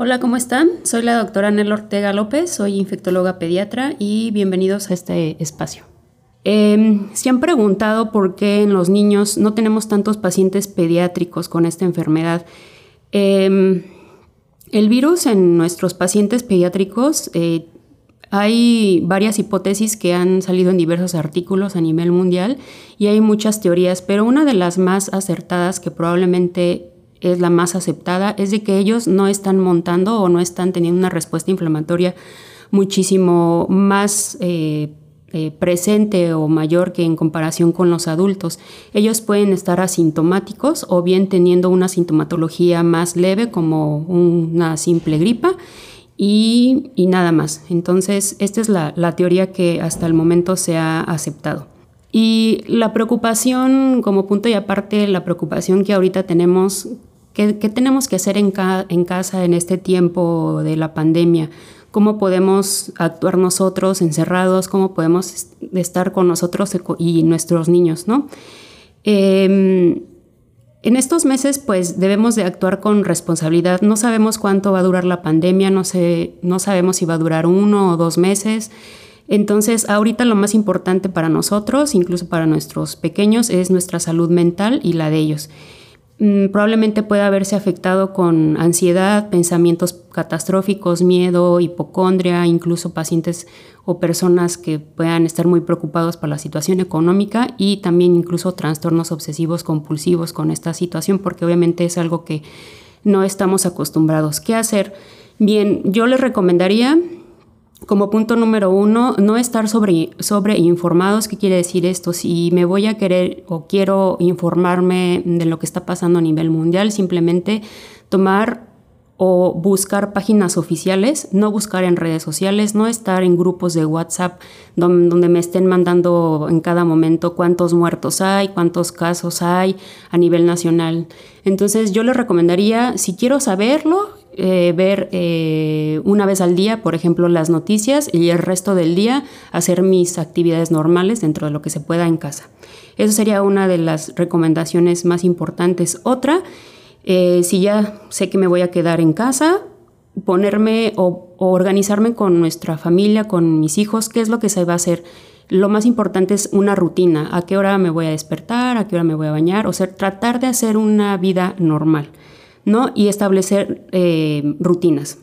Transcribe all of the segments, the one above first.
Hola, ¿cómo están? Soy la doctora Nel Ortega López, soy infectóloga pediatra y bienvenidos a este espacio. Em, se han preguntado por qué en los niños no tenemos tantos pacientes pediátricos con esta enfermedad. Em, el virus en nuestros pacientes pediátricos, eh, hay varias hipótesis que han salido en diversos artículos a nivel mundial y hay muchas teorías, pero una de las más acertadas que probablemente es la más aceptada, es de que ellos no están montando o no están teniendo una respuesta inflamatoria muchísimo más eh, eh, presente o mayor que en comparación con los adultos. Ellos pueden estar asintomáticos o bien teniendo una sintomatología más leve como una simple gripa y, nada más. Entonces, esta es la, la teoría que hasta el momento se ha aceptado. Y la preocupación, como punto y aparte, la preocupación que ahorita tenemos ¿Qué, tenemos que hacer en, en, casa en este tiempo de la pandemia? ¿Cómo podemos actuar nosotros encerrados? ¿Cómo podemos estar con nosotros y nuestros niños? ¿no? Em, en estos meses, pues debemos de actuar con responsabilidad. No sabemos cuánto va a durar la pandemia, no, sé, no sabemos si va a durar uno o dos meses. Entonces, ahorita lo más importante para nosotros, incluso para nuestros pequeños, es nuestra salud mental y la de ellos. Mm, probablemente pueda haberse afectado con ansiedad, pensamientos catastróficos, miedo, hipocondria, incluso pacientes o personas que puedan estar muy preocupados por la situación económica y también incluso trastornos obsesivos compulsivos con esta situación, porque obviamente es algo que no estamos acostumbrados. ¿Qué hacer? Bien, yo les recomendaría como punto número uno, no estar sobre, sobre informados. ¿Qué quiere decir esto? Si me voy a querer o quiero informarme de lo que está pasando a nivel mundial, simplemente tomar o buscar páginas oficiales, no buscar en redes sociales, no estar en grupos de WhatsApp donde, me estén mandando en cada momento cuántos muertos hay, cuántos casos hay a nivel nacional. Entonces yo les recomendaría, si quiero saberlo, eh, ver eh, una vez al día, por ejemplo, las noticias y el resto del día hacer mis actividades normales dentro de lo que se pueda en casa. Eso sería una de las recomendaciones más importantes. Otra, eh, si ya sé que me voy a quedar en casa, ponerme o, organizarme con nuestra familia, con mis hijos, qué es lo que se va a hacer. Lo más importante es una rutina, a qué hora me voy a despertar, a qué hora me voy a bañar, o sea, tratar de hacer una vida normal. ¿No? Y establecer eh, rutinas.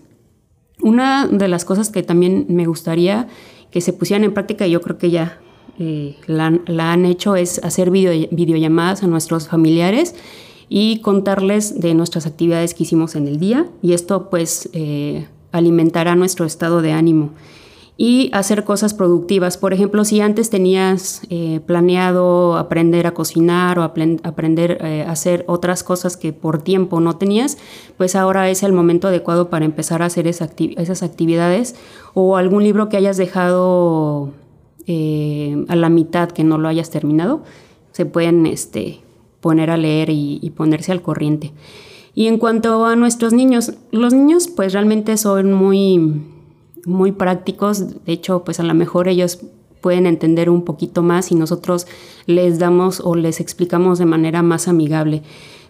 Una de las cosas que también me gustaría que se pusieran en práctica, y yo creo que ya eh, la, han hecho, es hacer videollamadas a nuestros familiares y contarles de nuestras actividades que hicimos en el día y esto pues eh, alimentará nuestro estado de ánimo y hacer cosas productivas. Por ejemplo, si antes tenías eh, planeado aprender a cocinar o aprender eh, a hacer otras cosas que por tiempo no tenías, pues ahora es el momento adecuado para empezar a hacer esas actividades o algún libro que hayas dejado eh, a la mitad que no lo hayas terminado, se pueden este, poner a leer y ponerse al corriente. Y en cuanto a nuestros niños, los niños pues realmente son muy muy prácticos. De hecho, pues a lo mejor ellos pueden entender un poquito más y nosotros les damos o les explicamos de manera más amigable.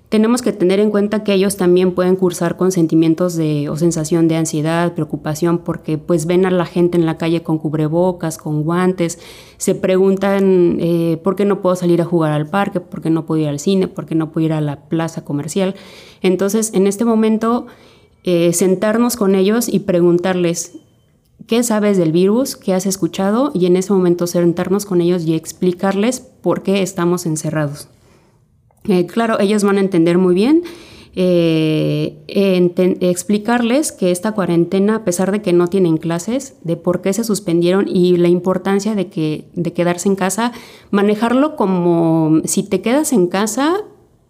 Tenemos que tener en cuenta que ellos también pueden cursar con sentimientos de o sensación de ansiedad, preocupación, porque pues ven a la gente en la calle con cubrebocas, con guantes, se preguntan eh, por qué no puedo salir a jugar al parque, por qué no puedo ir al cine, por qué no puedo ir a la plaza comercial. Entonces, en este momento, eh, sentarnos con ellos y preguntarles qué sabes del virus, qué has escuchado y en ese momento sentarnos con ellos y explicarles por qué estamos encerrados. Eh, claro, ellos van a entender muy bien. Eh, explicarles que esta cuarentena, a pesar de que no tienen clases, de por qué se suspendieron y la importancia de, que, de quedarse en casa, manejarlo como si te quedas en casa,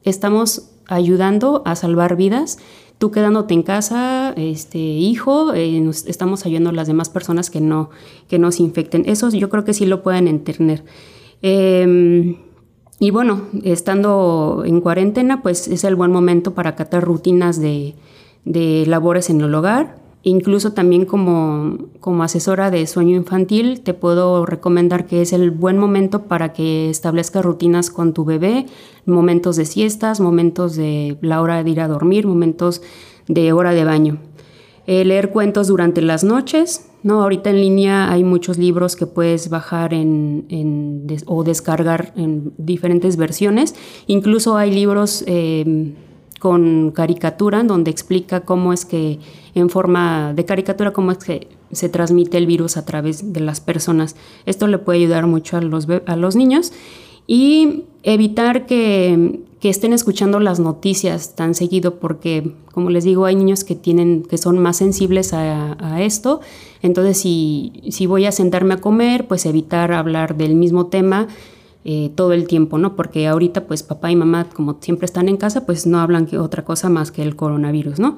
estamos ayudando a salvar vidas. Tú quedándote en casa, este hijo, eh, estamos ayudando a las demás personas que no, que no infecten. Eso yo creo que sí lo pueden entender. Em, y bueno, estando en cuarentena, pues es el buen momento para acatar rutinas de, de labores en el hogar, Incluso también como, como, asesora de sueño infantil te puedo recomendar que es el buen momento para que establezcas rutinas con tu bebé, momentos de siestas, momentos de la hora de ir a dormir, momentos de hora de baño. Eh, leer cuentos durante las noches, ¿no? Ahorita en línea hay muchos libros que puedes bajar en, o descargar en diferentes versiones. Incluso hay libros eh, con caricatura, donde explica cómo es que, en forma de caricatura, cómo es que se transmite el virus a través de las personas. Esto le puede ayudar mucho a los, a los niños y evitar que, que, estén escuchando las noticias tan seguido, porque, como les digo, hay niños que, tienen, que son más sensibles a, esto. Entonces, si, si voy a sentarme a comer, pues evitar hablar del mismo tema eh, todo el tiempo, ¿no? Porque ahorita pues papá y mamá como siempre están en casa pues no hablan que otra cosa más que el coronavirus, ¿no?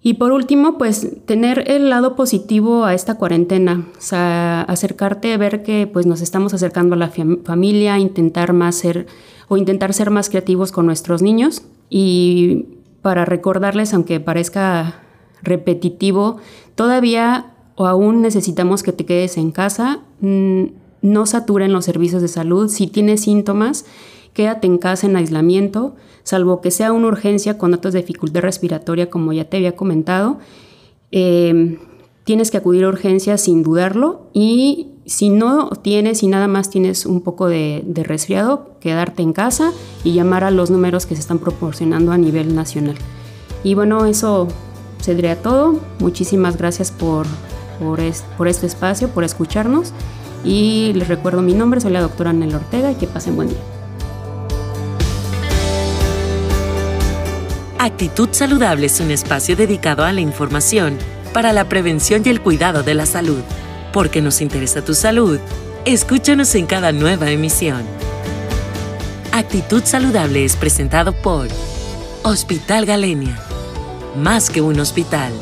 Y por último, pues tener el lado positivo a esta cuarentena, o sea, acercarte ver que pues nos estamos acercando a la familia, intentar más ser o intentar ser más creativos con nuestros niños y para recordarles, aunque parezca repetitivo, todavía o aún necesitamos que te quedes en casa. Mm, no saturen los servicios de salud. Si tienes síntomas, quédate en casa en aislamiento, salvo que sea una urgencia con datos de dificultad respiratoria, como ya te había comentado. Eh, tienes que acudir a urgencias sin dudarlo y si no tienes y nada más tienes un poco de, resfriado, quedarte en casa y llamar a los números que se están proporcionando a nivel nacional. Y bueno, eso sería todo. Muchísimas gracias por, por este espacio, por escucharnos y les recuerdo mi nombre, soy la doctora Anel Ortega y que pasen buen día. Actitud Saludable es un espacio dedicado a la información para la prevención y el cuidado de la salud. Porque nos interesa tu salud, escúchanos en cada nueva emisión. Actitud Saludable es presentado por Hospital Galenia. Más que un hospital.